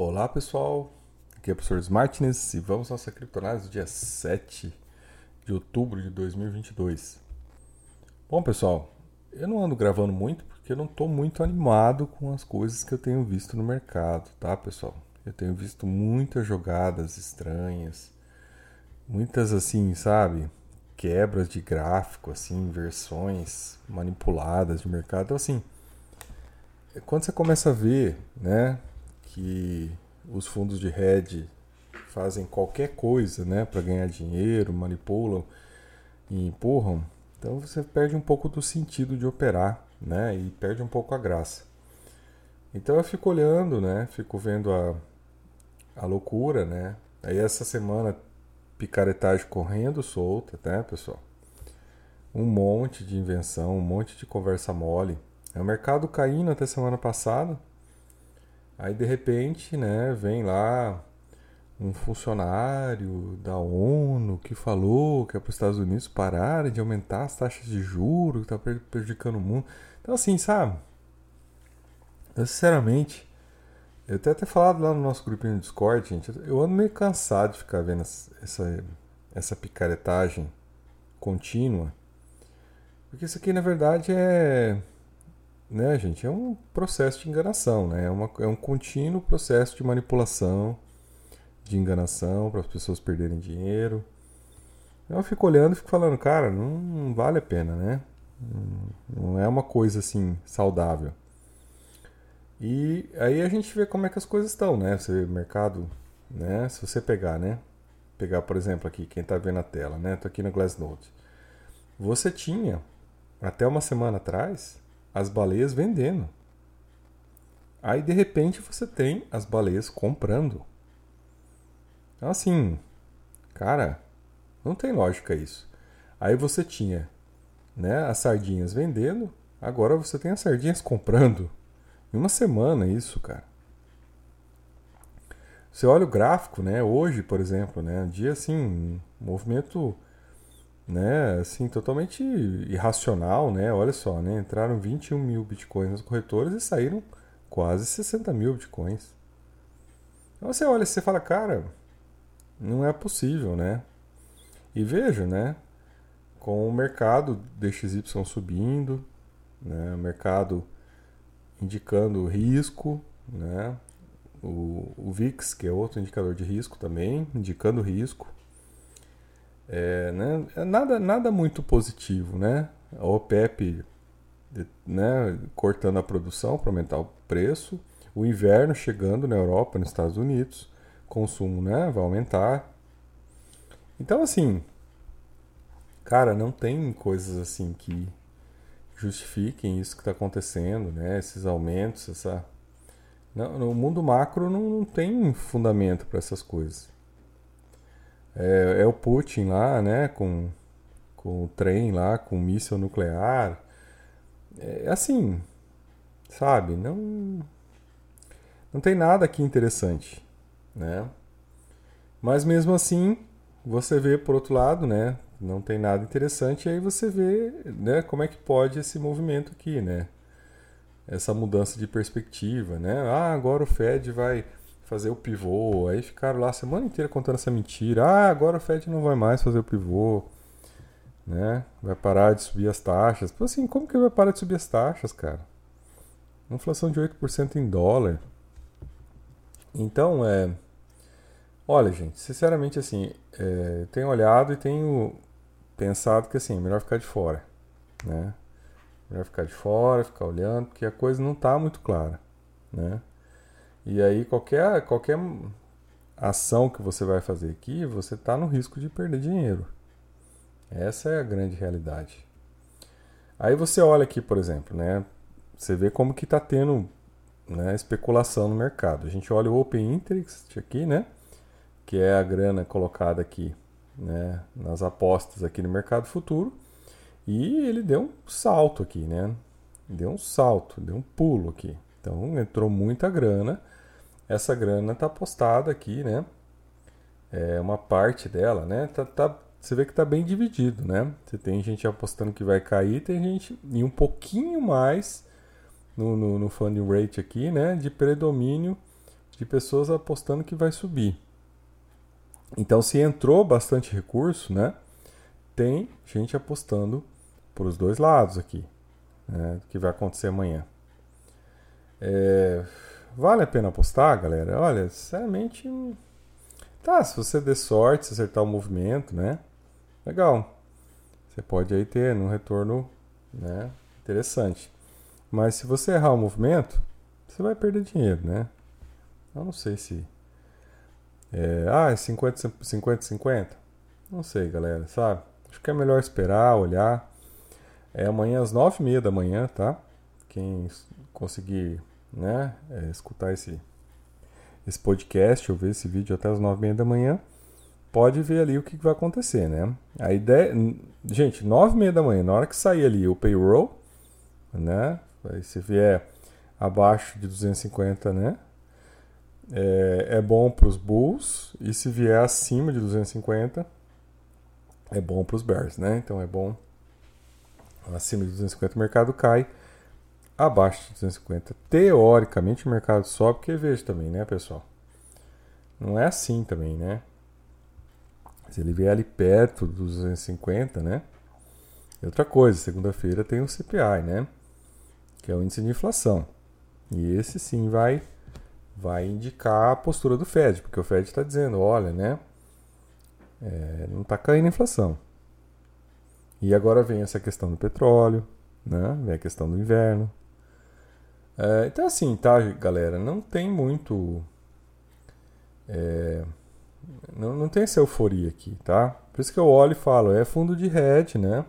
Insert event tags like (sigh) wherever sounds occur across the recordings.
Olá pessoal, aqui é o professor Smartness e vamos à nossa criptonase do dia 7 de outubro de 2022. Bom pessoal, eu não ando gravando muito porque eu não estou muito animado com as coisas que eu tenho visto no mercado, tá pessoal? Eu tenho visto muitas jogadas estranhas, muitas assim, sabe? Quebras de gráfico, assim, versões manipuladas de mercado. Então assim, quando você começa a ver, né, que os fundos de hedge fazem qualquer coisa né, para ganhar dinheiro, manipulam e empurram, então você perde um pouco do sentido de operar né, e perde um pouco a graça. Então eu fico olhando, né, fico vendo a, a loucura, né? Aí essa semana picaretagem correndo solta, né, pessoal? Um monte de invenção, um monte de conversa mole. É o mercado caindo até semana passada, Aí de repente, né, vem lá um funcionário da ONU que falou que é para os Estados Unidos pararem de aumentar as taxas de juros, que está prejudicando o mundo. Então assim, sabe? Eu sinceramente, eu até até falado lá no nosso grupinho do Discord, gente, eu ando meio cansado de ficar vendo essa, essa picaretagem contínua. Porque isso aqui na verdade é né, gente, é um processo de enganação, né? É, uma, é um contínuo processo de manipulação, de enganação para as pessoas perderem dinheiro. Eu fico olhando e fico falando, cara, não, não vale a pena, né? Não, é uma coisa assim saudável. E aí a gente vê como é que as coisas estão, né? Você vê o mercado, né? Se você pegar, né? Pegar, por exemplo, aqui, quem está vendo a tela, né? Tô aqui na Glassnode. Você tinha, até uma semana atrás, as baleias vendendo. Aí de repente você tem as baleias comprando. Então, assim, cara, não tem lógica isso. Aí você tinha né, as sardinhas vendendo, agora você tem as sardinhas comprando. Em uma semana isso, cara. Você olha o gráfico, né? Hoje, por exemplo, né? Um dia assim, movimento né, assim, totalmente irracional, né? Olha só, né? Entraram 21 mil bitcoins nas corretoras e saíram quase 60 mil bitcoins. Então você olha e você fala, cara, não é possível, né? E veja, né? Com o mercado DXY subindo, né? O mercado indicando risco, né? O, o VIX, que é outro indicador de risco também, indicando risco. É, né, é nada, nada muito positivo, né? A OPEP né, cortando a produção para aumentar o preço, o inverno chegando na Europa, nos Estados Unidos, consumo né, vai aumentar. Então, assim, cara, não tem coisas assim que justifiquem isso que está acontecendo, né? Esses aumentos, essa. Não, no mundo macro não, não tem fundamento para essas coisas. É, é, o Putin lá, né, com, com o trem lá, com o míssil nuclear. É assim, sabe? Não, não tem nada aqui interessante, né? Mas mesmo assim, você vê por outro lado, né? Não tem nada interessante, aí você vê, né, como é que pode esse movimento aqui, né? Essa mudança de perspectiva, né? Ah, agora o Fed vai fazer o pivô. Aí ficaram lá a semana inteira contando essa mentira. Ah, agora o Fed não vai mais fazer o pivô. Né? Vai parar de subir as taxas. Pô, assim, como que vai parar de subir as taxas, cara? Inflação de 8% em dólar. Então, é. Olha, gente, sinceramente, assim, é, tenho olhado e tenho pensado que, assim, é melhor ficar de fora, né? Melhor ficar de fora, ficar olhando, porque a coisa não está muito clara, né? E aí qualquer, qualquer ação que você vai fazer aqui, você está no risco de perder dinheiro. Essa é a grande realidade. Aí você olha aqui, por exemplo, né? Você vê como que está tendo né, especulação no mercado. A gente olha o Open Interest aqui, né? Que é a grana colocada aqui né, nas apostas aqui no mercado futuro. E ele deu um salto aqui, né? Deu um salto, deu um pulo aqui. Então entrou muita grana essa grana está apostada aqui, né? É uma parte dela, né? Tá, tá, você vê que está bem dividido, né? Você tem gente apostando que vai cair, tem gente e um pouquinho mais no, no, no funding rate aqui, né? De predomínio de pessoas apostando que vai subir. Então, se entrou bastante recurso, né, tem gente apostando por os dois lados aqui, né, que vai acontecer amanhã. É, vale a pena apostar, galera? Olha, sinceramente, tá, se você der sorte, se acertar o movimento, né, legal. Você pode aí ter um retorno, né, interessante. Mas se você errar o movimento, você vai perder dinheiro, né? Eu não sei se é, ah, é 50, 50, 50? Não sei, galera, sabe? Acho que é melhor esperar, olhar. É amanhã às 9h30 da manhã, tá? Quem conseguir né, é, escutar esse, esse podcast ou ver esse vídeo até as 9h30 da manhã, pode ver ali o que vai acontecer, né? A ideia. Gente, 9h30 da manhã, na hora que sair ali o payroll, né? Se vier abaixo de 250, né? é, é bom para os Bulls e se vier acima de 250 é bom para os Bears, né? Então é bom acima de 250 o mercado cai, abaixo de 250 teoricamente o mercado sobe, porque veja também, né, pessoal? Não é assim também, né? Se ele vier ali perto dos 250, né? E outra coisa, segunda-feira tem o CPI, né? Que é o índice de inflação. E esse sim vai vai indicar a postura do Fed, porque o Fed está dizendo, olha, né, é, não está caindo a inflação. E agora vem essa questão do petróleo, né, vem a questão do inverno. É, então assim, tá, galera, não tem muito, é, não, não tem essa euforia aqui, tá? Por isso que eu olho e falo, é fundo de hedge, né,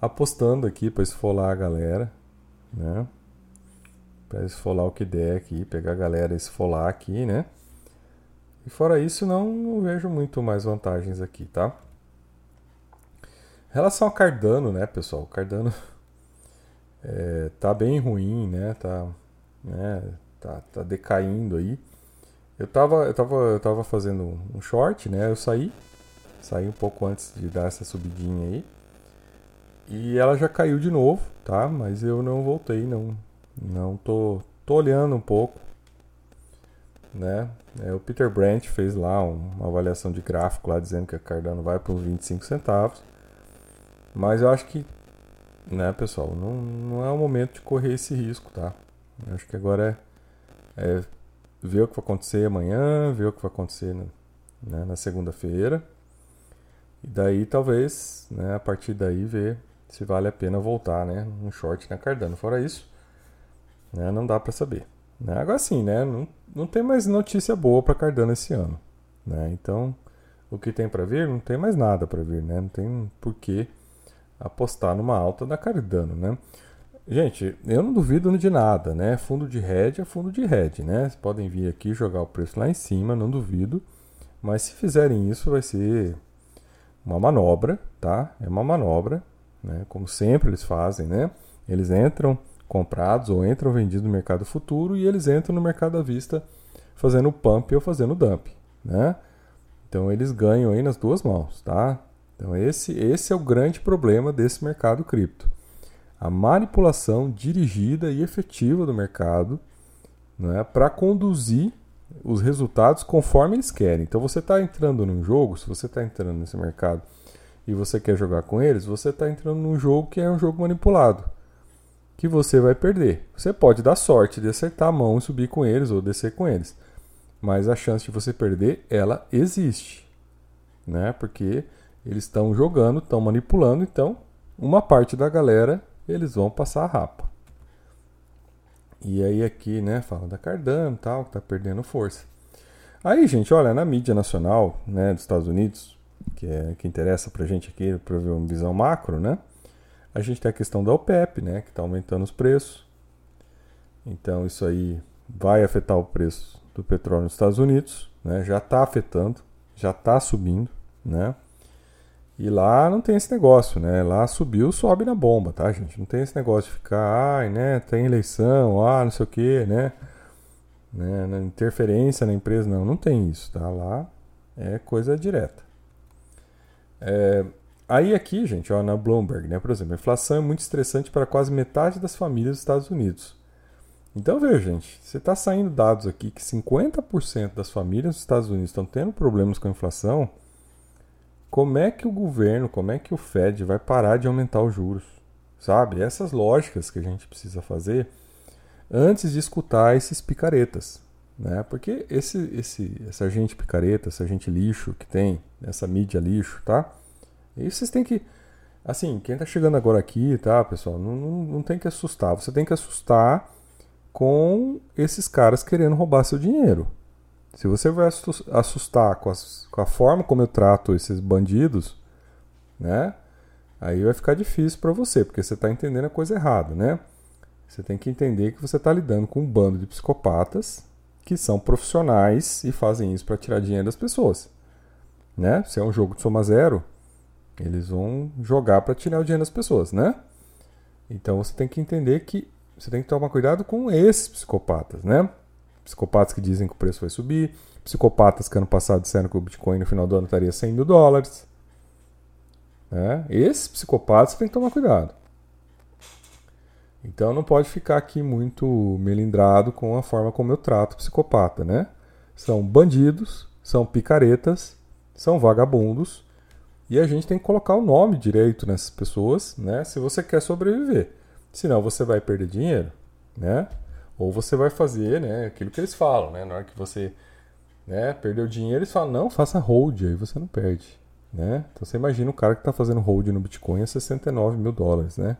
apostando aqui para esfolar a galera, né? para esfolar o que der aqui, pegar a galera e esfolar aqui, né? E fora isso, não, não vejo muito mais vantagens aqui, tá? Em relação ao Cardano, né, pessoal? Cardano (laughs) é, tá bem ruim, né? Tá, né? Tá, tá decaindo aí. Eu tava, eu, tava, eu tava fazendo um short, né? Eu saí, saí um pouco antes de dar essa subidinha aí. E ela já caiu de novo, tá? Mas eu não voltei, não, não tô, tô olhando um pouco, né? É, o Peter Brandt fez lá um, uma avaliação de gráfico lá dizendo que a Cardano vai para uns 25 centavos. Mas eu acho que, né, pessoal, não, não é o momento de correr esse risco, tá? Eu acho que agora é, é ver o que vai acontecer amanhã, ver o que vai acontecer na, né, na segunda-feira. E daí talvez, né, a partir daí ver se vale a pena voltar, né, um short na Cardano. Fora isso, né? Não dá para saber. Né? Agora sim, né? não, não tem mais notícia boa para Cardano esse ano. Né? Então, o que tem para vir, não tem mais nada para vir. Né? Não tem por que apostar numa alta da Cardano. Né? Gente, eu não duvido de nada. Né? Fundo de hedge é fundo de hedge. Né? Vocês podem vir aqui jogar o preço lá em cima, não duvido. Mas se fizerem isso, vai ser uma manobra, tá? É uma manobra, né? Como sempre eles fazem, né? Eles entram comprados ou entram vendidos no mercado futuro e eles entram no mercado à vista fazendo pump ou fazendo dump, né? Então eles ganham aí nas duas mãos, tá? Então esse, esse é o grande problema desse mercado cripto. A manipulação dirigida e efetiva do mercado né, para conduzir os resultados conforme eles querem. Então você está entrando num jogo, se você está entrando nesse mercado e você quer jogar com eles, você está entrando num jogo que é um jogo manipulado que você vai perder. Você pode dar sorte de acertar a mão e subir com eles ou descer com eles. Mas a chance de você perder, ela existe. Né? Porque eles estão jogando, estão manipulando, então uma parte da galera eles vão passar a rapa. E aí aqui, né, fala da Cardano tal, que tá perdendo força. Aí, gente, olha, na mídia nacional, né, dos Estados Unidos, que é que interessa pra gente aqui, para ver uma visão macro, né? A gente tem a questão da OPEP, né, que está aumentando os preços. Então isso aí vai afetar o preço do petróleo nos Estados Unidos, né? Já está afetando, já está subindo, né? E lá não tem esse negócio, né? Lá subiu, sobe na bomba, tá, gente? Não tem esse negócio de ficar, ai, né? Tem eleição, ah, não sei o quê, né? né? Interferência na empresa, não, não tem isso, tá? Lá é coisa direta. É, Aí aqui, gente, ó, na Bloomberg, né, por exemplo, a inflação é muito estressante para quase metade das famílias dos Estados Unidos. Então veja, gente, você está saindo dados aqui que 50% das famílias dos Estados Unidos estão tendo problemas com a inflação. Como é que o governo, como é que o Fed vai parar de aumentar os juros? Sabe? Essas lógicas que a gente precisa fazer antes de escutar esses picaretas. Né? Porque esse, esse, essa gente picareta, essa gente lixo que tem, essa mídia lixo, tá? E vocês têm que. Assim, quem tá chegando agora aqui, tá, pessoal, não, não, não tem que assustar. Você tem que assustar com esses caras querendo roubar seu dinheiro. Se você vai assustar com, as, com a forma como eu trato esses bandidos, né? Aí vai ficar difícil para você, porque você está entendendo a coisa errada, né? Você tem que entender que você está lidando com um bando de psicopatas que são profissionais e fazem isso para tirar dinheiro das pessoas. Né? Se é um jogo de soma zero, eles vão jogar para tirar o dinheiro das pessoas, né? Então você tem que entender que você tem que tomar cuidado com esses psicopatas, né? Psicopatas que dizem que o preço vai subir, psicopatas que ano passado disseram que o Bitcoin no final do ano estaria 100 mil dólares. Né? Esses psicopatas tem que tomar cuidado. Então não pode ficar aqui muito melindrado com a forma como eu trato psicopata, né? São bandidos, são picaretas, são vagabundos e a gente tem que colocar o nome direito nessas pessoas, né? Se você quer sobreviver. Senão você vai perder dinheiro, né? Ou você vai fazer, né, aquilo que eles falam, né? Na hora que você, né, perdeu dinheiro, eles falam: "Não, faça hold, aí você não perde", né? Então você imagina o cara que está fazendo hold no Bitcoin a 69 mil dólares, né?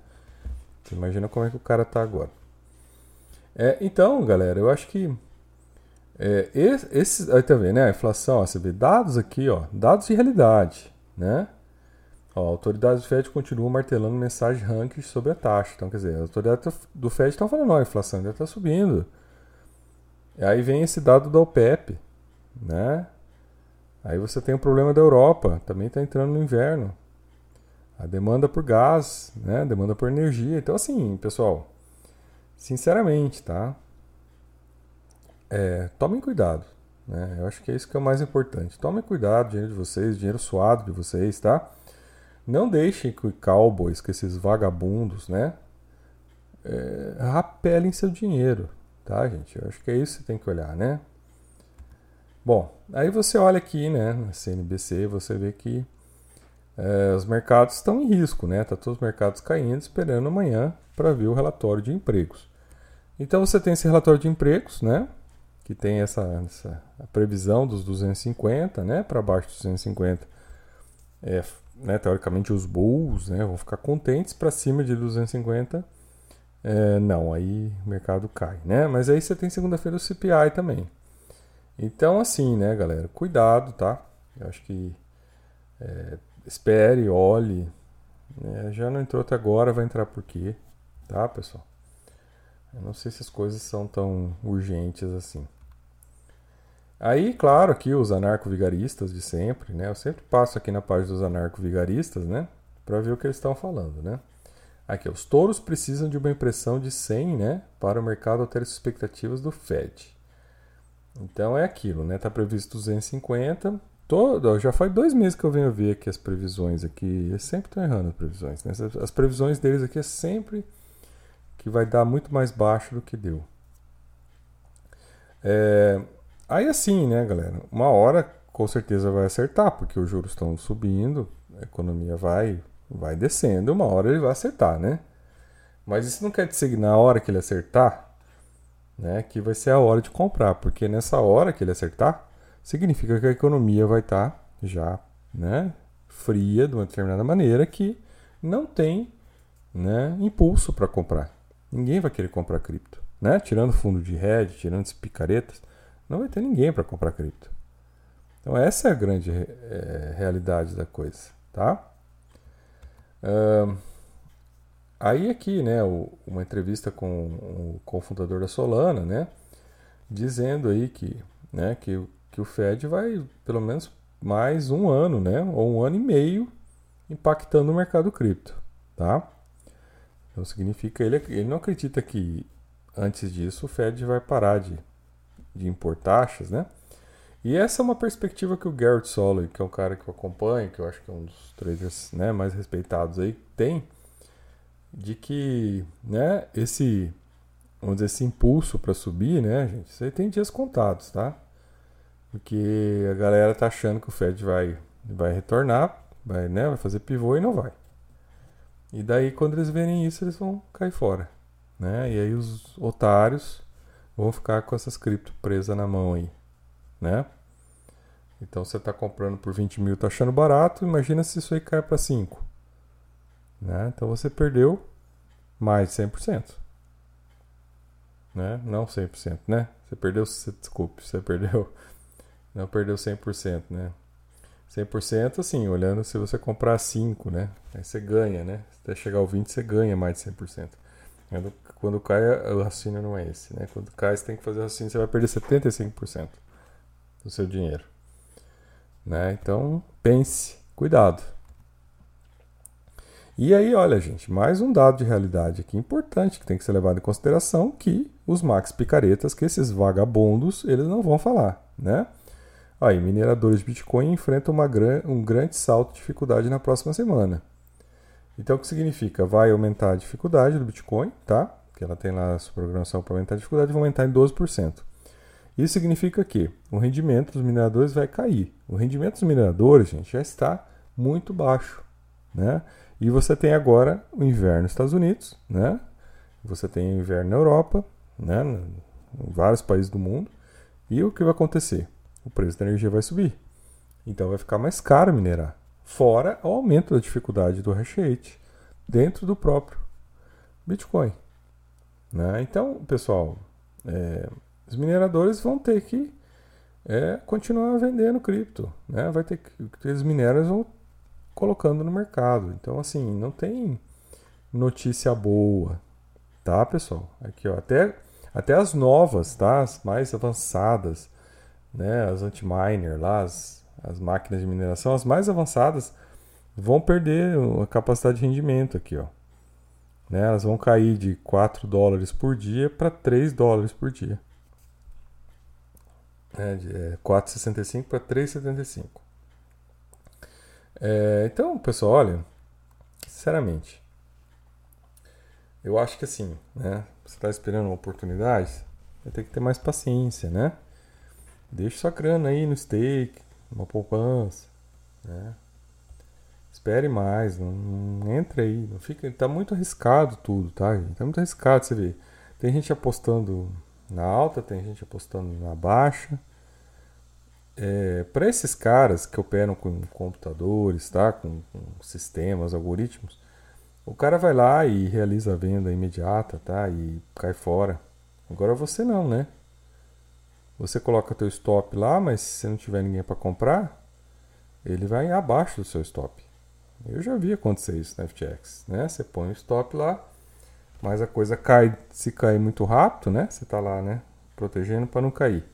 Você imagina como é que o cara tá agora. É, então, galera, eu acho que é, esse, aí tá vendo, né? A inflação, ó, você vê dados aqui, ó, dados de realidade, né? Ó, autoridades do Fed continuam martelando mensagem ranking sobre a taxa. Então, quer dizer, as autoridades do Fed estão falando, ó, a inflação ainda está subindo. E aí vem esse dado da OPEP, né? Aí você tem o problema da Europa, também está entrando no inverno a demanda por gás, né? demanda por energia. Então, assim, pessoal, sinceramente, tá? É, tomem cuidado. Né? Eu acho que é isso que é o mais importante. Tomem cuidado, dinheiro de vocês, dinheiro suado de vocês, tá? Não deixem que cowboys, que esses vagabundos, né? É, rapelem seu dinheiro, tá, gente? Eu acho que é isso que você tem que olhar, né? Bom, aí você olha aqui, né, na CNBC, você vê que é, os mercados estão em risco, né? Tá todos os mercados caindo, esperando amanhã para ver o relatório de empregos. Então você tem esse relatório de empregos, né? Que tem essa, essa previsão dos 250, né? Para baixo dos 250. É, né, teoricamente os bulls né, vão ficar contentes para cima de 250. É, não, aí o mercado cai, né? Mas aí você tem segunda-feira o CPI também. Então, assim, né, galera? Cuidado, tá? Eu acho que é, espere, olhe. É, já não entrou até agora, vai entrar por quê? Tá, pessoal? Eu não sei se as coisas são tão urgentes assim. Aí, claro, aqui os anarco-vigaristas de sempre, né? Eu sempre passo aqui na página dos anarco-vigaristas, né? Para ver o que eles estão falando, né? Aqui, os touros precisam de uma impressão de 100, né? Para o mercado alterar as expectativas do Fed. Então é aquilo, né? Tá previsto 250, Todo, já faz dois meses que eu venho ver aqui as previsões aqui. Eles sempre estão errando as previsões. Né? As previsões deles aqui é sempre que vai dar muito mais baixo do que deu. É, aí assim, né, galera? Uma hora com certeza vai acertar, porque os juros estão subindo, a economia vai, vai descendo, uma hora ele vai acertar, né? Mas isso não quer dizer que na hora que ele acertar, né, que vai ser a hora de comprar, porque nessa hora que ele acertar, significa que a economia vai estar tá já né, fria de uma determinada maneira que não tem né, impulso para comprar. Ninguém vai querer comprar cripto. Né? Tirando fundo de hedge, tirando esses picaretas, não vai ter ninguém para comprar cripto. Então essa é a grande é, realidade da coisa, tá? Uh, aí aqui, né, o, uma entrevista com o cofundador da Solana, né, dizendo aí que, né, que que o Fed vai pelo menos mais um ano, né, ou um ano e meio impactando o mercado cripto, tá? Então significa ele ele não acredita que antes disso o Fed vai parar de, de impor taxas, né? E essa é uma perspectiva que o Garrett Soley, que é um cara que eu acompanho, que eu acho que é um dos traders né, mais respeitados aí, tem, de que né, esse vamos dizer, esse impulso para subir, né, gente? Aí tem dias contados, tá? Porque a galera tá achando que o Fed vai, vai retornar, vai, né, vai fazer pivô e não vai. E daí, quando eles verem isso, eles vão cair fora. Né? E aí os otários vão ficar com essas cripto presas na mão aí. Né? Então você está comprando por 20 mil, está achando barato, imagina se isso aí cai para 5. Né? Então você perdeu mais de 100%. Né? Não 100%, né? Você perdeu, desculpe, você perdeu, não perdeu 100%, né? 100% assim, olhando se você comprar 5, né? Aí você ganha, né? Até chegar ao 20 você ganha mais de 100%. Quando, cai, o raciocínio não é esse, né? Quando cai, você tem que fazer o raciocínio, você vai perder 75% do seu dinheiro. Né? Então, pense, cuidado. E aí, olha, gente, mais um dado de realidade aqui importante que tem que ser levado em consideração que os max picaretas, que esses vagabundos, eles não vão falar, né? Aí, mineradores de Bitcoin enfrentam uma gran um grande salto de dificuldade na próxima semana. Então, o que significa? Vai aumentar a dificuldade do Bitcoin, tá? Que ela tem lá a sua programação para aumentar a dificuldade, vai aumentar em 12%. Isso significa que o rendimento dos mineradores vai cair. O rendimento dos mineradores, gente, já está muito baixo, né? E você tem agora o inverno nos Estados Unidos, né? Você tem o inverno na Europa, né? Em vários países do mundo. E o que vai acontecer? o preço da energia vai subir. Então vai ficar mais caro minerar. Fora o aumento da dificuldade do hash rate dentro do próprio Bitcoin. Né? Então, pessoal, é, os mineradores vão ter que é, continuar vendendo cripto. Né? Vai ter que. Os minérios vão colocando no mercado. Então, assim, não tem notícia boa. Tá, pessoal? Aqui, ó, até, até as novas, tá? As mais avançadas né, as anti-miner lá, as, as máquinas de mineração, as mais avançadas, vão perder a capacidade de rendimento aqui, ó. Né, elas vão cair de 4 dólares por dia para 3 dólares por dia. É, de é, 4,65 para 3,75. É, então, pessoal, olha, sinceramente, eu acho que assim, né? Você está esperando uma oportunidade, vai ter que ter mais paciência, né? Deixe sua grana aí no stake, uma poupança, né? Espere mais, não, não entre aí, não fica, tá muito arriscado tudo, tá, gente? Tá muito arriscado, você vê. Tem gente apostando na alta, tem gente apostando na baixa. É, para esses caras que operam com computadores, tá? Com, com, sistemas, algoritmos, o cara vai lá e realiza a venda imediata, tá? E cai fora. Agora você não, né? Você coloca teu stop lá, mas se não tiver ninguém para comprar, ele vai abaixo do seu stop. Eu já vi acontecer isso na FTX, né? Você põe o stop lá, mas a coisa cai, se cair muito rápido, né? Você está lá, né, protegendo para não cair.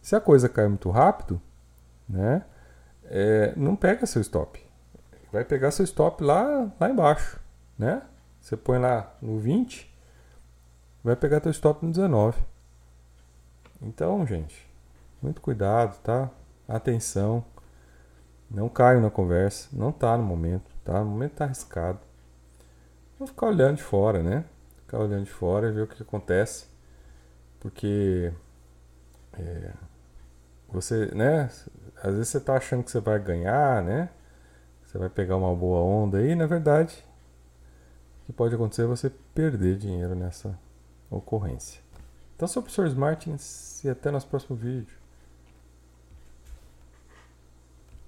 Se a coisa cai muito rápido, né, é, não pega seu stop. Vai pegar seu stop lá, lá embaixo, né? Você põe lá no 20, vai pegar teu stop no 19. Então, gente, muito cuidado, tá? Atenção. Não caio na conversa. Não tá no momento, tá? O momento tá arriscado. Vou ficar olhando de fora, né? Ficar olhando de fora e ver o que acontece. Porque é, você, né? Às vezes você tá achando que você vai ganhar, né? Você vai pegar uma boa onda aí, na verdade, o que pode acontecer é você perder dinheiro nessa ocorrência. Então, sou o professor Martins e até nosso próximo vídeo.